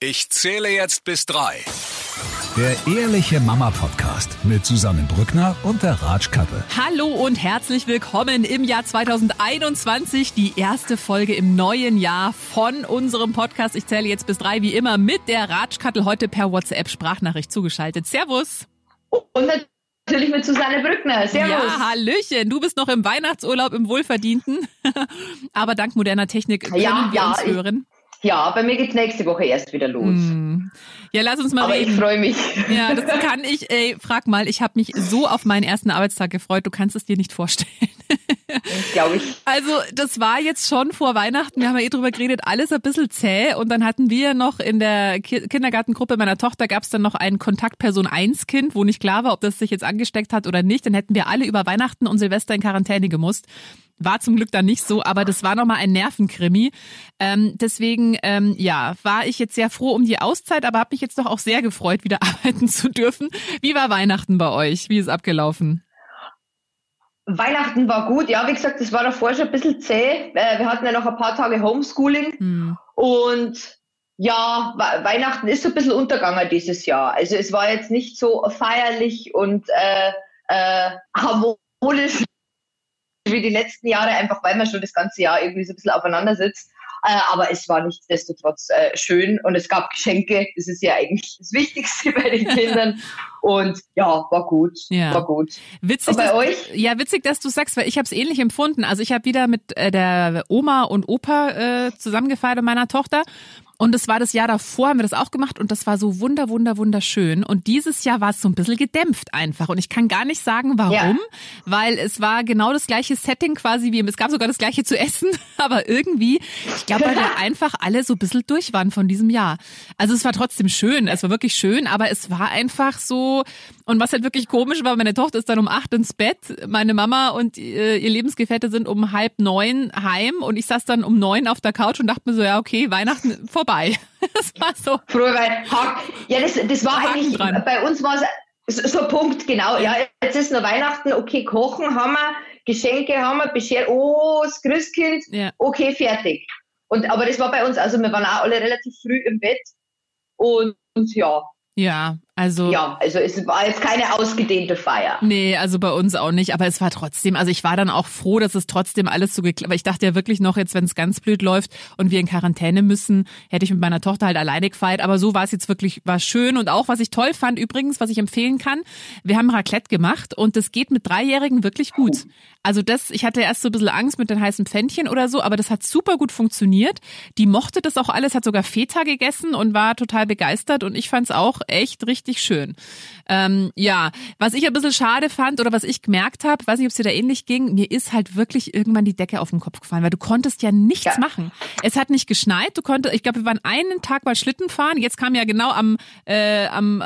Ich zähle jetzt bis drei. Der Ehrliche Mama Podcast mit Susanne Brückner und der Ratschkattel. Hallo und herzlich willkommen im Jahr 2021. Die erste Folge im neuen Jahr von unserem Podcast. Ich zähle jetzt bis drei, wie immer, mit der Ratschkattel heute per WhatsApp-Sprachnachricht zugeschaltet. Servus. Und natürlich mit Susanne Brückner. Servus. Ja, Hallöchen. Du bist noch im Weihnachtsurlaub im Wohlverdienten. Aber dank moderner Technik können Ja, wir ja, uns ich- hören. Ja, bei mir geht's nächste Woche erst wieder los. Hm. Ja, lass uns mal Aber ich reden. freue mich. Ja, das kann ich. Ey, frag mal, ich habe mich so auf meinen ersten Arbeitstag gefreut. Du kannst es dir nicht vorstellen. Glaube ich. Also, das war jetzt schon vor Weihnachten. Wir haben ja eh drüber geredet, alles ein bisschen zäh. Und dann hatten wir noch in der Ki Kindergartengruppe meiner Tochter gab es dann noch ein Kontaktperson 1 Kind, wo nicht klar war, ob das sich jetzt angesteckt hat oder nicht. Dann hätten wir alle über Weihnachten und Silvester in Quarantäne gemusst. War zum Glück dann nicht so, aber das war nochmal ein Nervenkrimi. Ähm, deswegen, ähm, ja, war ich jetzt sehr froh um die Auszeit, aber habe mich jetzt doch auch sehr gefreut, wieder arbeiten zu dürfen. Wie war Weihnachten bei euch? Wie ist abgelaufen? Weihnachten war gut. Ja, wie gesagt, das war davor schon ein bisschen zäh. Äh, Wir hatten ja noch ein paar Tage Homeschooling. Hm. Und ja, We- Weihnachten ist so ein bisschen untergegangen dieses Jahr. Also es war jetzt nicht so feierlich und äh, äh, harmonisch wie die letzten Jahre, einfach weil man schon das ganze Jahr irgendwie so ein bisschen aufeinander sitzt. Äh, aber es war nichtsdestotrotz äh, schön und es gab Geschenke. Das ist ja eigentlich das Wichtigste bei den Kindern. Und ja, war gut. Ja. War gut. Witzig, Und bei dass, euch? Ja, witzig, dass du sagst, weil ich habe es ähnlich empfunden. Also ich habe wieder mit äh, der Oma und Opa äh, zusammengefeiert und meiner Tochter. Und es war das Jahr davor, haben wir das auch gemacht und das war so wunder, wunder, wunderschön. Und dieses Jahr war es so ein bisschen gedämpft einfach. Und ich kann gar nicht sagen, warum, Ja. weil es war genau das gleiche Setting quasi wie, es gab sogar das gleiche zu essen, aber irgendwie, ich glaube, weil wir einfach alle so ein bisschen durch waren von diesem Jahr. Also es war trotzdem schön, es war wirklich schön, aber es war einfach so, und was halt wirklich komisch war, meine Tochter ist dann um acht ins Bett, meine Mama und äh, ihr Lebensgefährte sind um halb neun heim und ich saß dann um neun auf der Couch und dachte mir so, ja okay, Weihnachten vorbei. Das war so. Frohe Weihnachten. Ja, das, das war Haken eigentlich, dran. bei uns war es so, so Punkt, genau. Ja, jetzt ist noch Weihnachten, okay, kochen haben wir, Geschenke haben wir, beschert, oh, das Christkind, Ja. okay, fertig. Und, aber das war bei uns, also wir waren auch alle relativ früh im Bett und, und ja, Ja, also. ja, also es war jetzt keine ausgedehnte Feier. Nee, also bei uns auch nicht, aber es war trotzdem, also ich war dann auch froh, dass es trotzdem alles so geklappt, weil ich dachte ja wirklich noch jetzt, wenn es ganz blöd läuft und wir in Quarantäne müssen, hätte ich mit meiner Tochter halt alleine gefeiert, aber so war es jetzt wirklich, war schön und auch, was ich toll fand übrigens, was ich empfehlen kann, wir haben Raclette gemacht und das geht mit Dreijährigen wirklich gut. Also das, ich hatte erst so ein bisschen Angst mit den heißen Pfännchen oder so, aber das hat super gut funktioniert. Die mochte das auch alles, hat sogar Feta gegessen und war total begeistert und ich fand es auch echt richtig schön. Ähm, ja, was ich ein bisschen schade fand oder was ich gemerkt habe, weiß nicht, ob es dir da ähnlich ging, mir ist halt wirklich irgendwann die Decke auf den Kopf gefallen, weil du konntest ja nichts Ja. machen. Es hat nicht geschneit, du konntest, ich glaube, wir waren einen Tag mal Schlitten fahren, jetzt kam ja genau am, äh, am äh,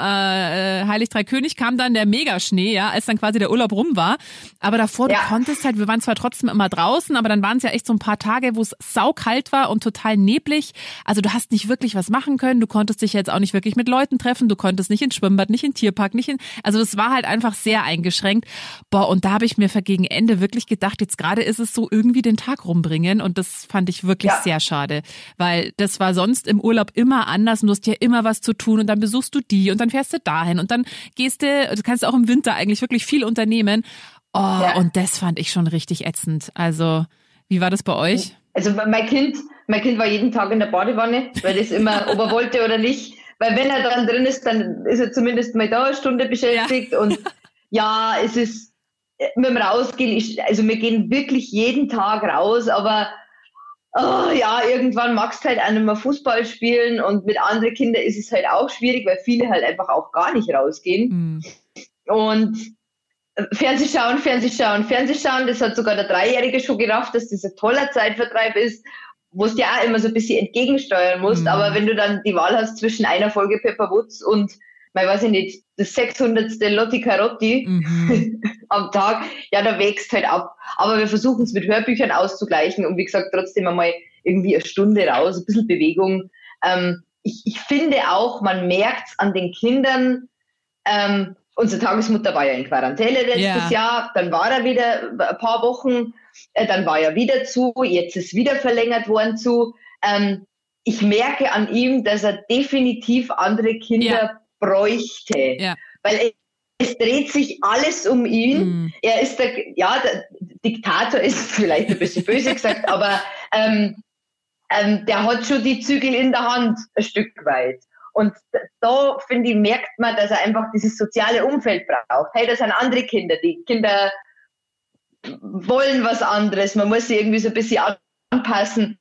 Heilig Drei König kam dann der Megaschnee, ja, als dann quasi der Urlaub rum war. Aber davor, Ja. du konntest halt, wir waren zwar trotzdem immer draußen, aber dann waren es ja echt so ein paar Tage, wo es saukalt war und total neblig. Also du hast nicht wirklich was machen können, du konntest dich jetzt auch nicht wirklich mit Leuten treffen, du konntest nicht ins Schwimmbad, nicht in den Tierpark, nicht in, also es war halt einfach sehr eingeschränkt. Boah, und da habe ich mir für gegen Ende wirklich gedacht, jetzt gerade ist es so irgendwie den Tag rumbringen und das fand ich wirklich Ja. sehr schade, weil das war sonst im Urlaub immer anders und du hast ja immer was zu tun und dann besuchst du die und dann fährst du dahin und dann gehst du, du kannst auch im Winter eigentlich wirklich viel unternehmen. Oh, Ja. und das fand ich schon richtig ätzend. Also, wie war das bei euch? Also mein Kind, mein Kind war jeden Tag in der Badewanne, weil das immer, ob er wollte oder nicht. Weil wenn er dann drin ist, dann ist er zumindest mal da eine Stunde beschäftigt. Und ja, es ist mit dem Rausgehen, ich, also wir gehen wirklich jeden Tag raus, aber oh, ja, irgendwann magst du halt auch nicht mehr Fußball spielen und mit anderen Kindern ist es halt auch schwierig, weil viele halt einfach auch gar nicht rausgehen. Hm. Und äh, Fernsehschauen, Fernsehschauen, Fernsehschauen, das hat sogar der Dreijährige schon gerafft, dass das ein toller Zeitvertreib ist, wo du ja auch immer so ein bisschen entgegensteuern musst. Mhm. Aber wenn du dann die Wahl hast zwischen einer Folge Pepper Woods und, mal weiß ich nicht, das 600. Lotti Carotti Mhm. am Tag, ja, da wächst halt ab. Aber wir versuchen es mit Hörbüchern auszugleichen und wie gesagt, trotzdem einmal irgendwie eine Stunde raus, ein bisschen Bewegung. Ähm, ich, ich finde auch, man merkt an den Kindern, ähm, unsere Tagesmutter war ja in Quarantäne letztes Ja. Jahr, dann war er wieder ein paar Wochen, äh, dann war er wieder zu, jetzt ist wieder verlängert worden zu. Ähm, ich merke an ihm, dass er definitiv andere Kinder ja. bräuchte. Ja. Weil es dreht sich alles um ihn. Mhm. Er ist der, ja, der Diktator ist vielleicht ein bisschen böse gesagt, aber ähm, ähm, der hat schon die Zügel in der Hand, ein Stück weit. Und da, finde ich, merkt man, dass er einfach dieses soziale Umfeld braucht. Hey, das sind andere Kinder. Die Kinder wollen was anderes. Man muss sie irgendwie so ein bisschen anpassen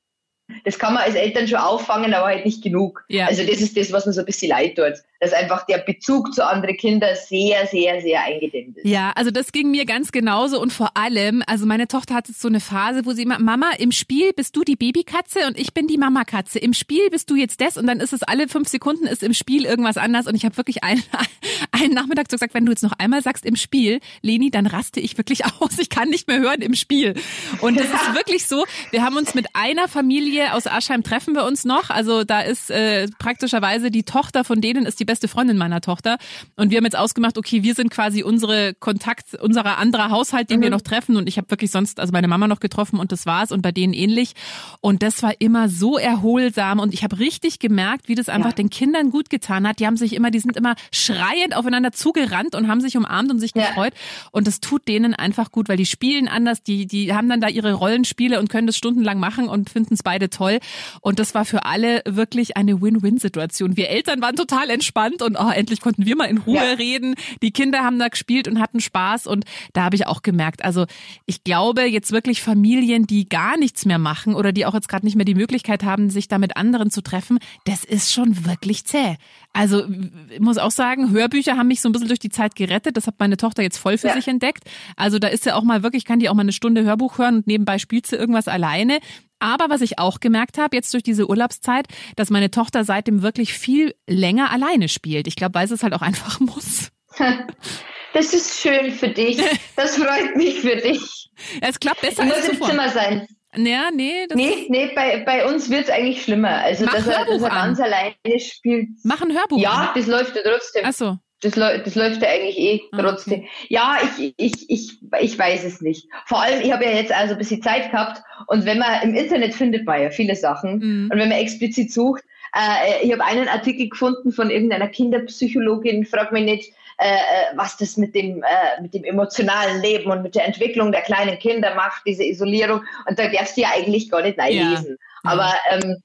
das kann man als Eltern schon auffangen, aber halt nicht genug. Ja. Also das ist das, was mir so ein bisschen leid tut, dass einfach der Bezug zu anderen Kindern sehr, sehr, sehr eingedämmt ist. Ja, also das ging mir ganz genauso und vor allem, also meine Tochter hat jetzt so eine Phase, wo sie immer, Mama, im Spiel bist du die Babykatze und ich bin die Mamakatze. Im Spiel bist du jetzt das und dann ist es alle fünf Sekunden ist im Spiel irgendwas anders und ich habe wirklich einen, einen Nachmittag so gesagt, wenn du jetzt noch einmal sagst im Spiel, Leni, dann raste ich wirklich aus. Ich kann nicht mehr hören im Spiel. Und es ist wirklich so, wir haben uns mit einer Familie Familie aus Aschheim treffen wir uns noch. Also da ist äh, praktischerweise die Tochter von denen ist die beste Freundin meiner Tochter. Und wir haben jetzt ausgemacht, okay, wir sind quasi unsere Kontakt, unserer anderer Haushalt, den mhm. wir noch treffen. Und ich habe wirklich sonst, also meine Mama noch getroffen und das war's und bei denen ähnlich. Und das war immer so erholsam und ich habe richtig gemerkt, wie das einfach ja. den Kindern gut getan hat. Die haben sich immer, die sind immer schreiend aufeinander zugerannt und haben sich umarmt und sich ja. gefreut. Und das tut denen einfach gut, weil die spielen anders, die, die haben dann da ihre Rollenspiele und können das stundenlang machen und finden es beide toll. Und das war für alle wirklich eine Win-Win-Situation. Wir Eltern waren total entspannt und oh, endlich konnten wir mal in Ruhe ja. reden. Die Kinder haben da gespielt und hatten Spaß. Und da habe ich auch gemerkt, also ich glaube jetzt wirklich Familien, die gar nichts mehr machen oder die auch jetzt gerade nicht mehr die Möglichkeit haben, sich da mit anderen zu treffen, das ist schon wirklich zäh. Also ich muss auch sagen, Hörbücher haben mich so ein bisschen durch die Zeit gerettet. Das hat meine Tochter jetzt voll für ja. sich entdeckt. Also da ist ja auch mal wirklich, kann die auch mal eine Stunde Hörbuch hören und nebenbei spielt sie irgendwas alleine. Aber was ich auch gemerkt habe, jetzt durch diese Urlaubszeit, dass meine Tochter seitdem wirklich viel länger alleine spielt. Ich glaube, weil sie es halt auch einfach muss. Das ist schön für dich. Das freut mich für dich. Es klappt besser als muss im Zimmer sein. Ja, nee. Das nee, nee, bei, bei uns wird es eigentlich schlimmer. Also, dass er, dass er ganz alleine spielt. Mach ein Hörbuch Ja, an. das läuft ja trotzdem. Ach so. Das, das läuft ja eigentlich eh ah, trotzdem. Okay. Ja, ich, ich, ich, ich weiß es nicht. Vor allem, ich habe ja jetzt also ein bisschen Zeit gehabt und wenn man im Internet findet man ja viele Sachen mhm. und wenn man explizit sucht, äh, ich habe einen Artikel gefunden von irgendeiner Kinderpsychologin, frag mich nicht, äh, äh, was das mit dem, äh, mit dem emotionalen Leben und mit der Entwicklung der kleinen Kinder macht, diese Isolierung. Und da darfst du ja eigentlich gar nicht reinlesen. Ja. Aber ähm,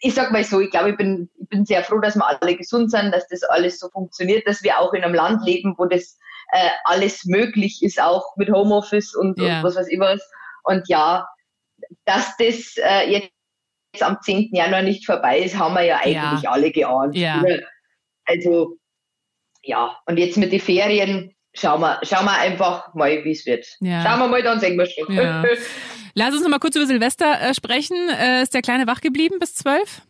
ich sag mal so, ich glaube, ich bin, bin sehr froh, dass wir alle gesund sind, dass das alles so funktioniert, dass wir auch in einem Land leben, wo das äh, alles möglich ist, auch mit Homeoffice und, ja. und was weiß ich was. Und ja, dass das äh, jetzt am 10. Januar nicht vorbei ist, haben wir ja eigentlich ja. alle geahnt. Ja. Also ja, und jetzt mit den Ferien schauen wir, schauen wir einfach mal, wie es wird. Ja. Schauen wir mal, dann sehen wir schon. Ja. Lass uns noch mal kurz über Silvester äh, sprechen. Äh, ist der Kleine wach geblieben bis zwölf?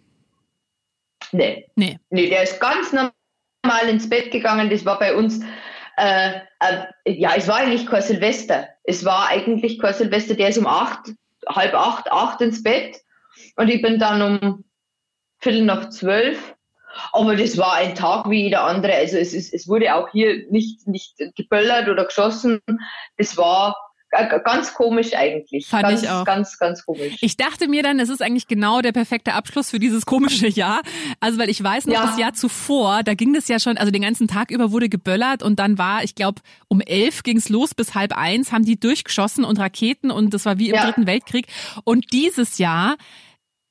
Nee. Nee. Nee, der ist ganz normal ins Bett gegangen. Das war bei uns, äh, äh, ja, es war eigentlich kein Silvester. Es war eigentlich kein Silvester. Der ist um acht, halb acht, acht ins Bett. Und ich bin dann um Viertel nach zwölf aber das war ein Tag wie jeder andere. Also es, ist, es wurde auch hier nicht, nicht geböllert oder geschossen. Das war ganz komisch eigentlich. Fand ganz, ich auch. Ganz, ganz komisch. Ich dachte mir dann, es ist eigentlich genau der perfekte Abschluss für dieses komische Jahr. Also weil ich weiß noch, ja. das Jahr zuvor, da ging das ja schon, also den ganzen Tag über wurde geböllert und dann war, ich glaube, um elf ging's los bis halb eins, haben die durchgeschossen und Raketen und das war wie im ja. Dritten Weltkrieg. Und dieses Jahr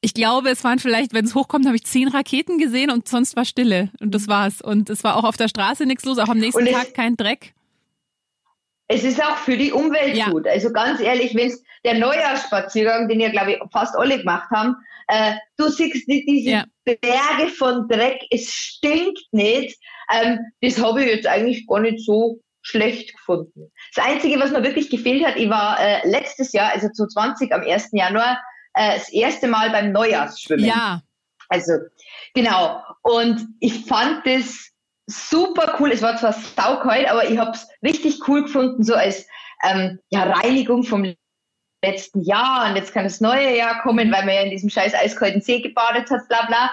ich glaube, es waren vielleicht, wenn es hochkommt, habe ich zehn Raketen gesehen und sonst war Stille. Und das war's. Und es war auch auf der Straße nichts los, auch am nächsten Tag kein Dreck. Es ist auch für die Umwelt ja. gut. Also ganz ehrlich, wenn es der Neujahrsspaziergang, den ja, glaube ich, fast alle gemacht haben, äh, du siehst nicht diese ja. Berge von Dreck, es stinkt nicht. Ähm, das habe ich jetzt eigentlich gar nicht so schlecht gefunden. Das Einzige, was mir wirklich gefehlt hat, ich war äh, letztes Jahr, also 2020 am 1. Januar, äh, das erste Mal beim Neujahrsschwimmen. Ja. Also, genau. Und ich fand das super cool. Es war zwar saukalt, aber ich habe es richtig cool gefunden, so als ähm, ja, Reinigung vom letzten Jahr und jetzt kann das neue Jahr kommen, weil man ja in diesem scheiß eiskalten See gebadet hat, bla bla.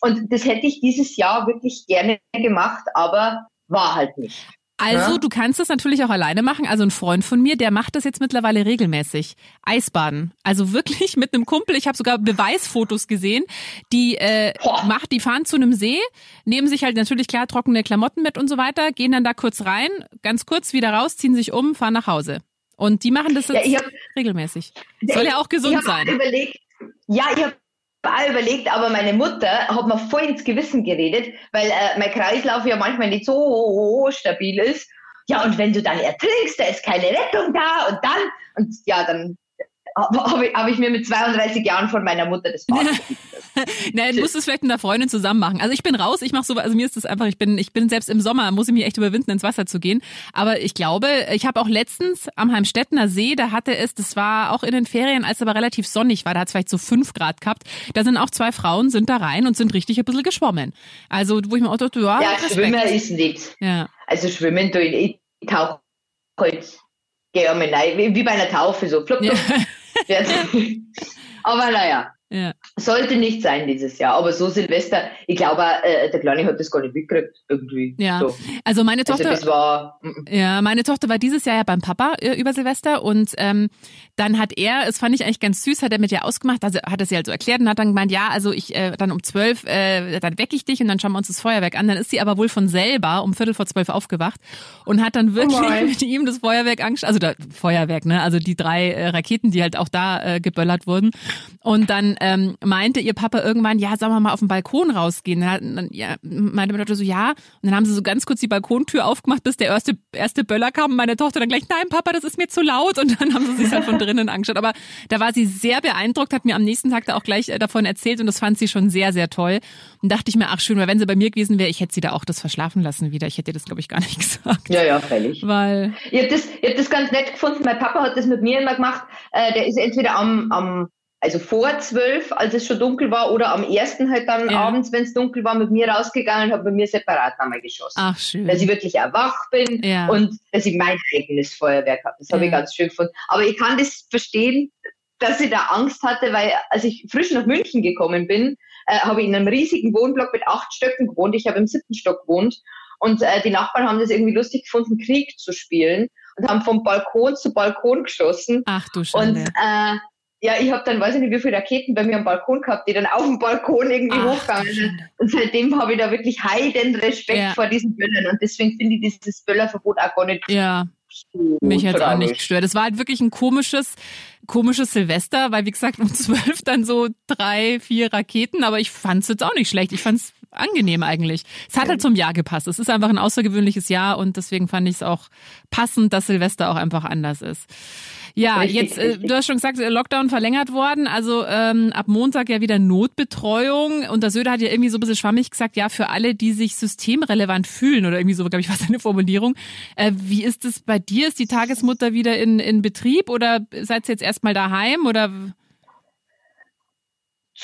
Und das hätte ich dieses Jahr wirklich gerne gemacht, aber war halt nicht. Also, Ja. du kannst das natürlich auch alleine machen. Also, ein Freund von mir, der macht das jetzt mittlerweile regelmäßig. Eisbaden. Also wirklich mit einem Kumpel. Ich habe sogar Beweisfotos gesehen. Die äh, Boah. macht, die fahren zu einem See, nehmen sich halt natürlich klar trockene Klamotten mit und so weiter, gehen dann da kurz rein, ganz kurz wieder raus, ziehen sich um, fahren nach Hause. Und die machen das Ja, jetzt ich hab- regelmäßig. Soll ja auch gesund ich sein. Überlegt, ja, ich habe auch überlegt, aber meine Mutter hat mir voll ins Gewissen geredet, weil äh, mein Kreislauf ja manchmal nicht so stabil ist. Ja, und wenn du dann ertrinkst, da ist keine Rettung da und dann, und ja, dann habe ich, hab ich mir mit 32 Jahren von meiner Mutter das lassen. Nein, du musst es vielleicht mit einer Freundin zusammen machen. Also ich bin raus, ich mache so, also mir ist das einfach, ich bin, ich bin selbst im Sommer, muss ich mich echt überwinden, ins Wasser zu gehen. Aber ich glaube, ich habe auch letztens am Heimstettener See, da hatte es, das war auch in den Ferien, als es aber relativ sonnig war, da hat es vielleicht so fünf Grad gehabt. Da sind auch zwei Frauen, sind da rein und sind richtig ein bisschen geschwommen. Also wo ich mir auch dachte, ja, Ja, Respekt. Schwimmen ist nichts. Ja. Also schwimmen, du, ich, ich tauche halt, gehe einmal rein, wie, bei einer Taufe, so flupp, Ja. flupp. Ja. Aber naja, ja. sollte nicht sein dieses Jahr. Aber so Silvester, ich glaube, äh, der Kleine hat das gar nicht mitgekriegt, irgendwie. Ja. So. Also meine Also Tochter. das war, mm, mm. Ja, meine Tochter war dieses Jahr ja beim Papa äh, über Silvester und ähm, dann hat er, es fand ich eigentlich ganz süß, hat er mit ihr ausgemacht, also hat er sie halt so erklärt und hat dann gemeint, ja, also ich äh, dann um zwölf, äh, dann wecke ich dich und dann schauen wir uns das Feuerwerk an. Dann ist sie aber wohl von selber um Viertel vor zwölf aufgewacht und hat dann wirklich mein. mit ihm das Feuerwerk angeschaut, also da, Feuerwerk, ne, also die drei äh, Raketen, die halt auch da äh, geböllert wurden. Und dann ähm, meinte ihr Papa irgendwann, ja, sollen wir mal auf den Balkon rausgehen? Dann, dann ja, meinte meine Tochter so, ja. Und dann haben sie so ganz kurz die Balkontür aufgemacht, bis der erste, erste Böller kam. Und meine Tochter dann gleich, nein, Papa, das ist mir zu laut. Und dann haben sie sich halt von drinnen angeschaut. Aber da war sie sehr beeindruckt, hat mir am nächsten Tag da auch gleich äh, davon erzählt und das fand sie schon sehr, sehr toll. Und dachte ich mir, ach schön, weil wenn sie bei mir gewesen wäre, ich hätte sie da auch das verschlafen lassen wieder. Ich hätte ihr das, glaube ich, gar nicht gesagt. ja, ja, freilich. Weil, Ich habe das, ich hab das ganz nett gefunden. Mein Papa hat das mit mir immer gemacht. Äh, der ist entweder am, am also vor zwölf, als es schon dunkel war, oder am ersten halt dann Ja. abends, wenn es dunkel war, mit mir rausgegangen und hat bei mir separat nochmal geschossen. ach schön. Dass ich wirklich wach bin Ja. und dass ich mein eigenes Feuerwerk habe. Das habe ich Ja. ganz schön gefunden. Aber ich kann das verstehen, dass ich da Angst hatte, weil als ich frisch nach München gekommen bin, äh, habe ich in einem riesigen Wohnblock mit acht Stöcken gewohnt. Ich habe im siebten Stock gewohnt. Und äh, die Nachbarn haben das irgendwie lustig gefunden, Krieg zu spielen und haben vom Balkon zu Balkon geschossen. Ach du Und Schande. äh, ja, ich habe dann, weiß ich nicht, wie viele Raketen bei mir am Balkon gehabt, die dann auf dem Balkon irgendwie Ach, hochgegangen sind. Und seitdem habe ich da wirklich heiden Respekt Ja. vor diesen Böllern. Und deswegen finde ich dieses Böllerverbot auch gar nicht Ja. so Mich hat's auch nicht gestört. Es war halt wirklich ein komisches, komisches Silvester, weil wie gesagt um zwölf dann so drei, vier Raketen, aber ich fand's jetzt auch nicht schlecht. Ich fand's angenehm eigentlich. Es hat halt zum Jahr gepasst. Es ist einfach ein außergewöhnliches Jahr und deswegen fand ich es auch passend, dass Silvester auch einfach anders ist. Ja, jetzt, äh, du hast schon gesagt, äh, Lockdown verlängert worden, also ähm, ab Montag ja wieder Notbetreuung und der Söder hat ja irgendwie so ein bisschen schwammig gesagt, ja, für alle, die sich systemrelevant fühlen oder irgendwie so, glaube ich, war seine Formulierung. Äh, wie ist es bei dir? Ist die Tagesmutter wieder in, in Betrieb oder seid ihr jetzt erstmal daheim oder?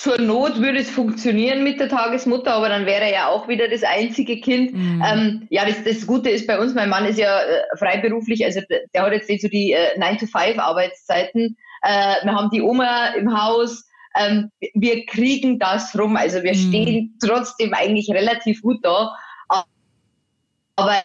Zur Not würde es funktionieren mit der Tagesmutter, aber dann wäre er ja auch wieder das einzige Kind. Mhm. Ähm, ja, das, das Gute ist bei uns, mein Mann ist ja äh, freiberuflich, also der, hat jetzt nicht so die äh, 9-to-5-Arbeitszeiten. Äh, wir haben die Oma im Haus. Ähm, wir kriegen das rum. Also wir Mhm. stehen trotzdem eigentlich relativ gut da. Aber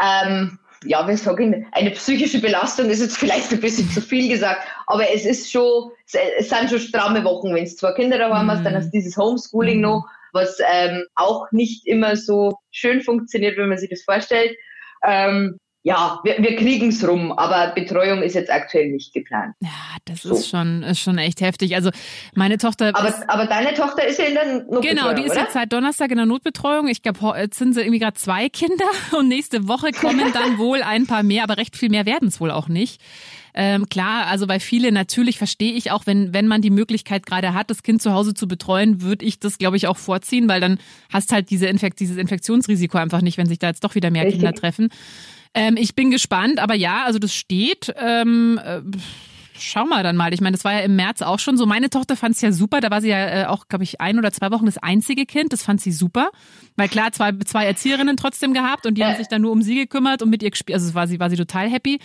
ähm, ja, wir sagen, eine psychische Belastung ist jetzt vielleicht ein bisschen zu viel gesagt, aber es ist schon, es, sind schon stramme Wochen, wenn es zwei Kinder daheim hast, dann Mhm. hast du dieses Homeschooling Mhm. noch, was ähm, auch nicht immer so schön funktioniert, wenn man sich das vorstellt. Ähm, ja, wir, wir kriegen es rum, aber Betreuung ist jetzt aktuell nicht geplant. Ja, das So. ist schon, ist schon echt heftig. Also meine Tochter Aber, ist, aber deine Tochter ist ja in der Notbetreuung, Genau, die ist oder? jetzt seit Donnerstag in der Notbetreuung. Ich glaube, jetzt sind sie irgendwie gerade zwei Kinder und nächste Woche kommen dann wohl ein paar mehr, aber recht viel mehr werden es wohl auch nicht. Ähm, klar, also bei viele natürlich verstehe ich auch, wenn wenn man die Möglichkeit gerade hat, das Kind zu Hause zu betreuen, würde ich das glaube ich auch vorziehen, weil dann hast halt diese Infekt, dieses Infektionsrisiko einfach nicht, wenn sich da jetzt doch wieder mehr Richtig. Kinder treffen. Ähm, ich bin gespannt, aber ja, also das steht. Ähm, äh, schau mal dann mal. Ich meine, das war ja im März auch schon so. Meine Tochter fand es ja super. Da war sie ja äh, auch, glaube ich, ein oder zwei Wochen das einzige Kind. Das fand sie super. Weil klar, zwei, zwei Erzieherinnen trotzdem gehabt und die haben sich dann nur um sie gekümmert und mit ihr gespielt. Also war sie, war sie total happy.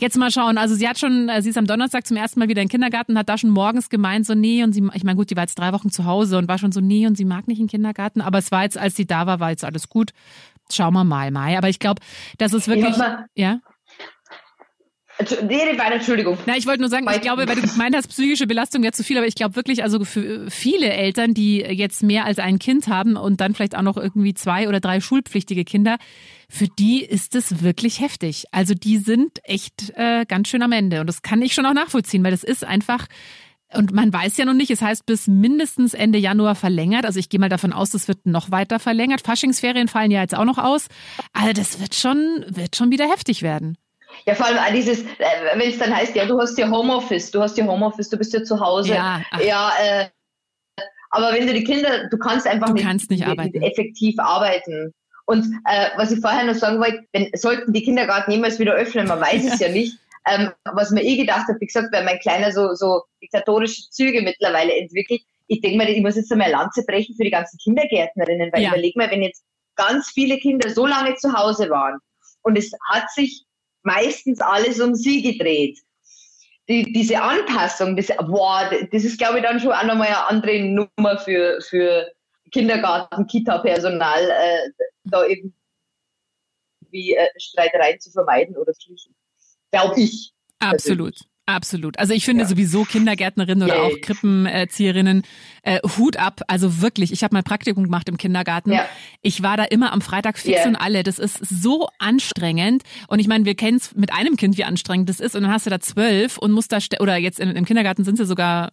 Jetzt mal schauen. Also sie hat schon, äh, sie ist am Donnerstag zum ersten Mal wieder in den Kindergarten, hat da schon morgens gemeint, so nee, und sie, ich meine, gut, die war jetzt drei Wochen zu Hause und war schon so nee und sie mag nicht in den Kindergarten. Aber es war jetzt, als sie da war, war jetzt alles gut. Schauen wir mal, Mai. Aber ich glaube, das ist wirklich, ja. Nee, weiter, Entschuldigung. Na, ich wollte nur sagen, ich glaube, weil du gemeint hast, psychische Belastung wäre zu viel, aber ich glaube wirklich, also für viele Eltern, die jetzt mehr als ein Kind haben und dann vielleicht auch noch irgendwie zwei oder drei schulpflichtige Kinder, für die ist es wirklich heftig. Also die sind echt äh, ganz schön am Ende. Und das kann ich schon auch nachvollziehen, weil das ist einfach, und man weiß ja noch nicht, es heißt bis mindestens Ende Januar verlängert. Also ich gehe mal davon aus, das wird noch weiter verlängert. Faschingsferien fallen ja jetzt auch noch aus. Also das wird schon, wird schon wieder heftig werden. Ja, vor allem dieses, äh, wenn es dann heißt, ja, du hast ja Homeoffice, du hast ja Homeoffice, du bist ja zu Hause. Ja, ja äh, aber wenn du die Kinder, du kannst einfach du nicht, kannst nicht arbeiten. effektiv arbeiten. Und äh, was ich vorher noch sagen wollte, wenn, sollten die Kindergarten jemals wieder öffnen, man weiß es ja nicht. Ähm, was mir eh gedacht habe, wie gesagt, weil mein Kleiner so, so diktatorische Züge mittlerweile entwickelt, ich denke mal, ich muss jetzt einmal Lanze brechen für die ganzen Kindergärtnerinnen, weil ja. überleg mal, wenn jetzt ganz viele Kinder so lange zu Hause waren und es hat sich meistens alles um sie gedreht. Die, diese Anpassung, das, boah, das ist, glaube ich, dann schon auch nochmal eine andere Nummer für, für Kindergarten, Kita-Personal, äh, da irgendwie äh, Streitereien zu vermeiden oder zu schließen. Glaube ich. Absolut. Persönlich. Absolut. Also ich finde ja. sowieso Kindergärtnerinnen oder auch Krippenerzieherinnen äh, Hut ab. Also wirklich, ich habe mal Praktikum gemacht im Kindergarten. Ja. Ich war da immer am Freitag fix yeah. und alle. Das ist so anstrengend. Und ich meine, wir kennen es mit einem Kind, wie anstrengend das ist. Und dann hast du da zwölf und musst da, oder jetzt in, im Kindergarten sind sie sogar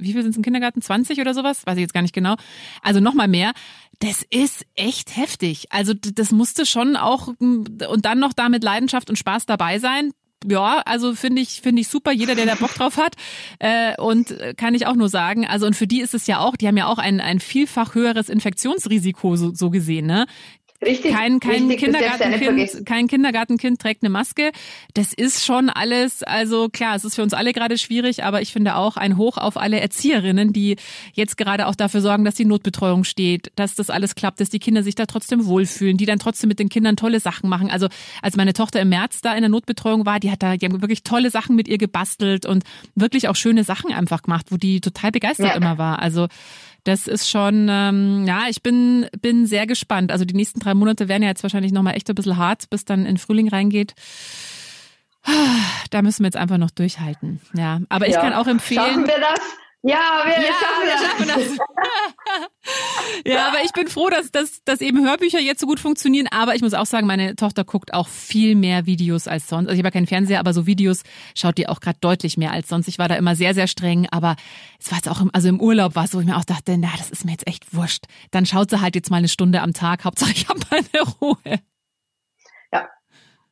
wie viel sind es im Kindergarten? 20 oder sowas? Weiß ich jetzt gar nicht genau. Also noch mal mehr. Das ist echt heftig. Also das musste schon auch und dann noch da mit Leidenschaft und Spaß dabei sein ja, also finde ich finde ich super, jeder, der da Bock drauf hat. Äh, und kann ich auch nur sagen, also und für die ist es ja auch, die haben ja auch ein, ein vielfach höheres Infektionsrisiko so, so gesehen, ne? Richtig. Kein, kein richtig, Kindergartenkind, kein Kindergartenkind trägt eine Maske. Das ist schon alles, also klar, es ist für uns alle gerade schwierig, aber ich finde auch ein Hoch auf alle Erzieherinnen, die jetzt gerade auch dafür sorgen, dass die Notbetreuung steht, dass das alles klappt, dass die Kinder sich da trotzdem wohlfühlen, die dann trotzdem mit den Kindern tolle Sachen machen. Also als meine Tochter im März da in der Notbetreuung war, die hat da, die haben wirklich tolle Sachen mit ihr gebastelt und wirklich auch schöne Sachen einfach gemacht, wo die total begeistert ja. immer war. Also das ist schon, ähm, ja, ich bin, bin sehr gespannt. Also die nächsten drei Monate werden ja jetzt wahrscheinlich nochmal echt ein bisschen hart, bis dann in Frühling reingeht. Da müssen wir jetzt einfach noch durchhalten. Ja, aber ich ja. kann auch empfehlen. Schaffen wir das? Ja, wir ja, schaffen, wir schaffen das. ja, aber ich bin froh, dass, dass, dass eben Hörbücher jetzt so gut funktionieren. Aber ich muss auch sagen, meine Tochter guckt auch viel mehr Videos als sonst. Also ich habe ja keinen Fernseher, aber so Videos schaut die auch gerade deutlich mehr als sonst. Ich war da immer sehr, sehr streng. Aber es war jetzt auch, im, also im Urlaub war es, wo ich mir auch dachte, na, das ist mir jetzt echt wurscht. Dann schaut sie halt jetzt mal eine Stunde am Tag. Hauptsache, ich habe meine Ruhe. Ja.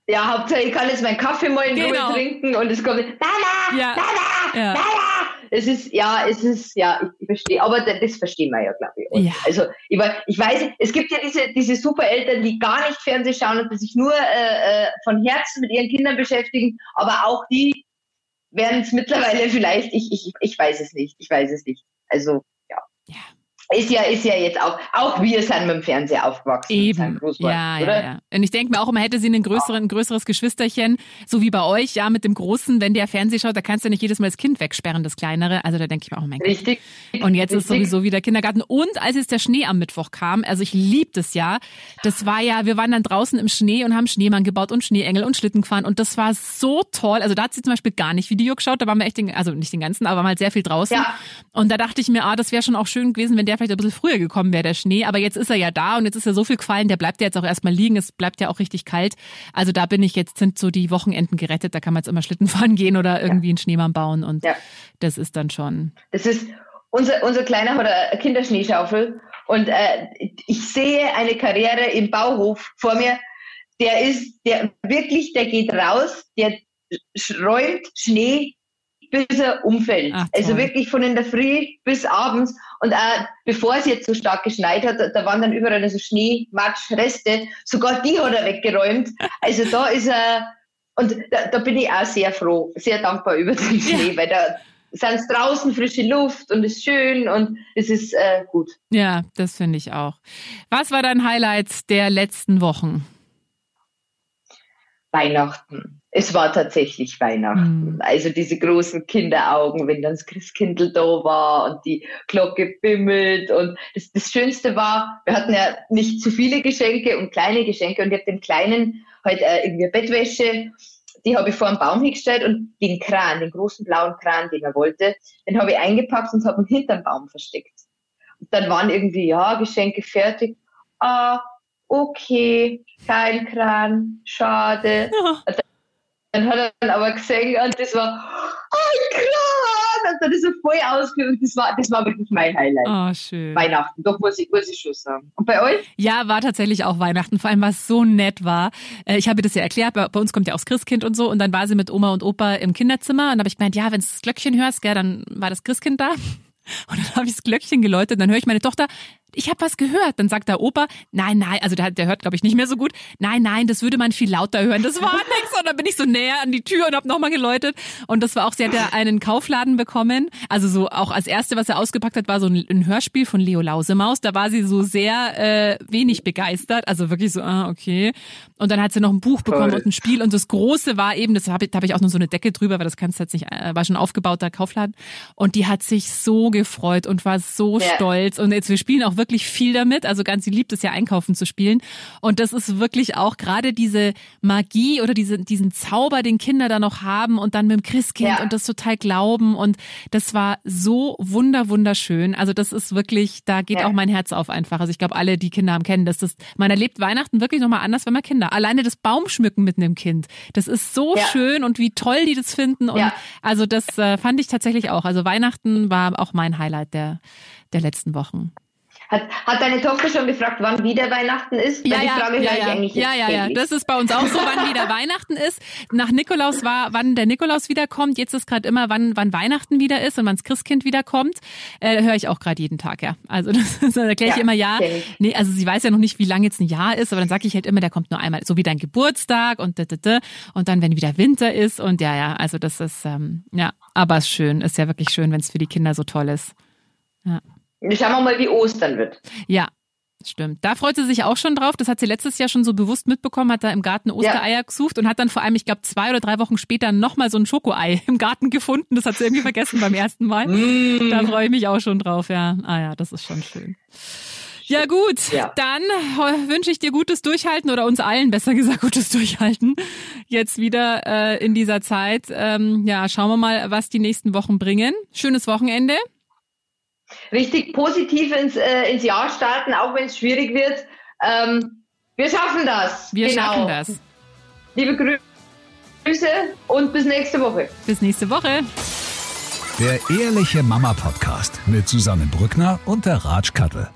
Ja, Hauptsache, ich kann jetzt meinen Kaffee mal in genau. Ruhe trinken und es kommt, Mama, ja. Mama, ja. Mama es ist, ja, es ist, ja, ich, verstehe, aber das verstehen wir ja, glaube ich. Und ja. Also, ich, ich weiß, es gibt ja diese, diese super Eltern, die gar nicht Fernsehen schauen und die sich nur äh, äh von Herzen mit ihren Kindern beschäftigen, aber auch die werden es mittlerweile vielleicht, ich, ich, ich weiß es nicht, ich weiß es nicht. Also, ja. ja. Ist ja, ist ja jetzt auch, auch wir sind mit dem Fernseher aufgewachsen. Eben. Ja, ja, ja. Und ich denke mir auch immer, hätte sie ein größeren, ein größeres Geschwisterchen, so wie bei euch, ja, mit dem Großen, wenn der Fernseh schaut, da kannst du nicht jedes Mal das Kind wegsperren, das Kleinere. Also da denke ich mir auch, oh mein Gott. Richtig. Und jetzt Richtig. ist sowieso wieder Kindergarten. Und als jetzt der Schnee am Mittwoch kam, also ich lieb das ja, das war ja, wir waren dann draußen im Schnee und haben Schneemann gebaut und Schneeengel und Schlitten gefahren und das war so toll. Also da hat sie zum Beispiel gar nicht Video geschaut, da waren wir echt, den, also nicht den ganzen, aber mal sehr viel draußen. Ja. Und da dachte ich mir, ah, das wäre schon auch schön gewesen, wenn der vielleicht ein bisschen früher gekommen gekommen wäre, der Schnee. Aber jetzt ist er ja da und jetzt ist ja so viel gefallen, der bleibt ja jetzt auch erstmal liegen. Es bleibt ja auch richtig kalt. Also da bin ich jetzt, sind so die Wochenenden gerettet. Da kann man jetzt immer Schlitten fahren gehen oder irgendwie ja. einen Schneemann bauen. Und ja. das ist dann schon. Das ist, unser, unser Kleiner hat eine Kinderschneeschaufel und äh, ich sehe eine Karriere im Bauhof vor mir. Der ist, der wirklich, der geht raus, der räumt Schnee bis er umfällt. Ach, also wirklich von in der Früh bis abends. Und auch bevor es jetzt so stark geschneit hat, da waren dann überall so Schnee, Matsch, Reste. Sogar die hat er weggeräumt. Also da ist er, und da, da, bin ich auch sehr froh, sehr dankbar über den Schnee, ja. weil da sind es draußen frische Luft und es ist schön und es ist äh, gut. Ja, das finde ich auch. Was war dein Highlight der letzten Wochen? Weihnachten. Es war tatsächlich Weihnachten. Mhm. Also diese großen Kinderaugen, wenn dann das Christkindl da war und die Glocke bimmelt. Und das, das Schönste war, wir hatten ja nicht zu viele Geschenke und kleine Geschenke und ich habe dem Kleinen halt äh, irgendwie Bettwäsche, die habe ich vor einen Baum hingestellt und den Kran, den großen blauen Kran, den er wollte, den habe ich eingepackt und habe ihn hinterm Baum versteckt. Und dann waren irgendwie, ja, Geschenke fertig. Ah, okay, kein Kran, schade. Ja. Dann hat er dann aber gesehen und das war, oh, Kran! Und dann ist er voll ausgeführt. Das war, das war wirklich mein Highlight. Oh, schön. Weihnachten, doch muss ich, muss ich schon sagen. Und bei euch? Ja, war tatsächlich auch Weihnachten, vor allem, was so nett war. Äh, ich habe das ja erklärt, bei, uns kommt ja auch das Christkind und so. Und dann war sie mit Oma und Opa im Kinderzimmer. Und habe ich gemeint, ja, wenn du das Glöckchen hörst, gell, dann war das Christkind da. Und dann habe ich das Glöckchen geläutet, dann höre ich meine Tochter, ich habe was gehört. Dann sagt der Opa, nein, nein, also der, der hört, glaube ich, nicht mehr so gut. Nein, nein, das würde man viel lauter hören. Das war nichts. Und dann bin ich so näher an die Tür und habe nochmal geläutet. Und das war auch, sie hat ja einen Kaufladen bekommen. Also so auch als erste, was er ausgepackt hat, war so ein, ein Hörspiel von Leo Lausemaus. Da war sie so sehr äh, wenig begeistert. Also wirklich so, ah, okay. Und dann hat sie noch ein Buch bekommen Toll. und ein Spiel. Und das Große war eben, das habe ich, da habe ich auch nur so eine Decke drüber, weil das kannst du jetzt nicht, äh, war schon aufgebauter Kaufladen. Und die hat sich so gefreut und war so ja. stolz. Und jetzt, wir spielen auch wirklich viel damit also ganz, sie liebt es ja einkaufen zu spielen. Und das ist wirklich auch gerade diese Magie oder diese, diesen Zauber, den Kinder da noch haben und dann mit dem Christkind ja. und das total glauben. Und das war so wunder, wunderschön. Also das ist wirklich, da geht ja. auch mein Herz auf einfach. Also ich glaube, alle, die Kinder haben, kennen das. das man erlebt Weihnachten wirklich nochmal anders, wenn man Kinder. Alleine das Baumschmücken mit einem Kind. Das ist so ja. schön und wie toll die das finden. Und also das äh, fand ich tatsächlich auch. Also Weihnachten war auch mein Highlight der, der letzten Wochen. Hat, hat deine Tochter schon gefragt, wann wieder Weihnachten ist? Ja, ja, ja, ja. ja, ja, ja. Das ist bei uns auch so, wann wieder Weihnachten ist. Nach Nikolaus war, wann der Nikolaus wiederkommt. Jetzt ist gerade immer, wann, wann Weihnachten wieder ist und wann das Christkind wiederkommt. Äh, höre ich auch gerade jeden Tag, ja. Also das, das erkläre ich ja, immer ja. Nee, also sie weiß ja noch nicht, wie lange jetzt ein Jahr ist, aber dann sage ich halt immer, der kommt nur einmal, so wie dein Geburtstag und und dann, wenn wieder Winter ist und ja, ja, also das ist, ähm, ja, aber es ist schön, ist ja wirklich schön, wenn es für die Kinder so toll ist. Ja. Schauen wir mal, wie Ostern wird. Ja, Stimmt. Da freut sie sich auch schon drauf. Das hat sie letztes Jahr schon so bewusst mitbekommen, hat da im Garten Ostereier ja. gesucht und hat dann vor allem, ich glaube, zwei oder drei Wochen später nochmal so ein Schokoei im Garten gefunden. Das hat sie irgendwie vergessen beim ersten Mal. Mm. Da freue ich mich auch schon drauf, ja. Ah ja, das ist schon schön. Ja gut, ja. dann wünsche ich dir gutes Durchhalten oder uns allen besser gesagt gutes Durchhalten jetzt wieder äh, in dieser Zeit. Ähm, ja, schauen wir mal, was die nächsten Wochen bringen. Schönes Wochenende richtig positiv ins, äh, ins Jahr starten, auch wenn es schwierig wird. Ähm, wir schaffen das. Wir genau. schaffen das. Liebe Grüße und bis nächste Woche. Bis nächste Woche. Der Ehrliche Mama Podcast mit Susanne Brückner und der Ratsch Kattel.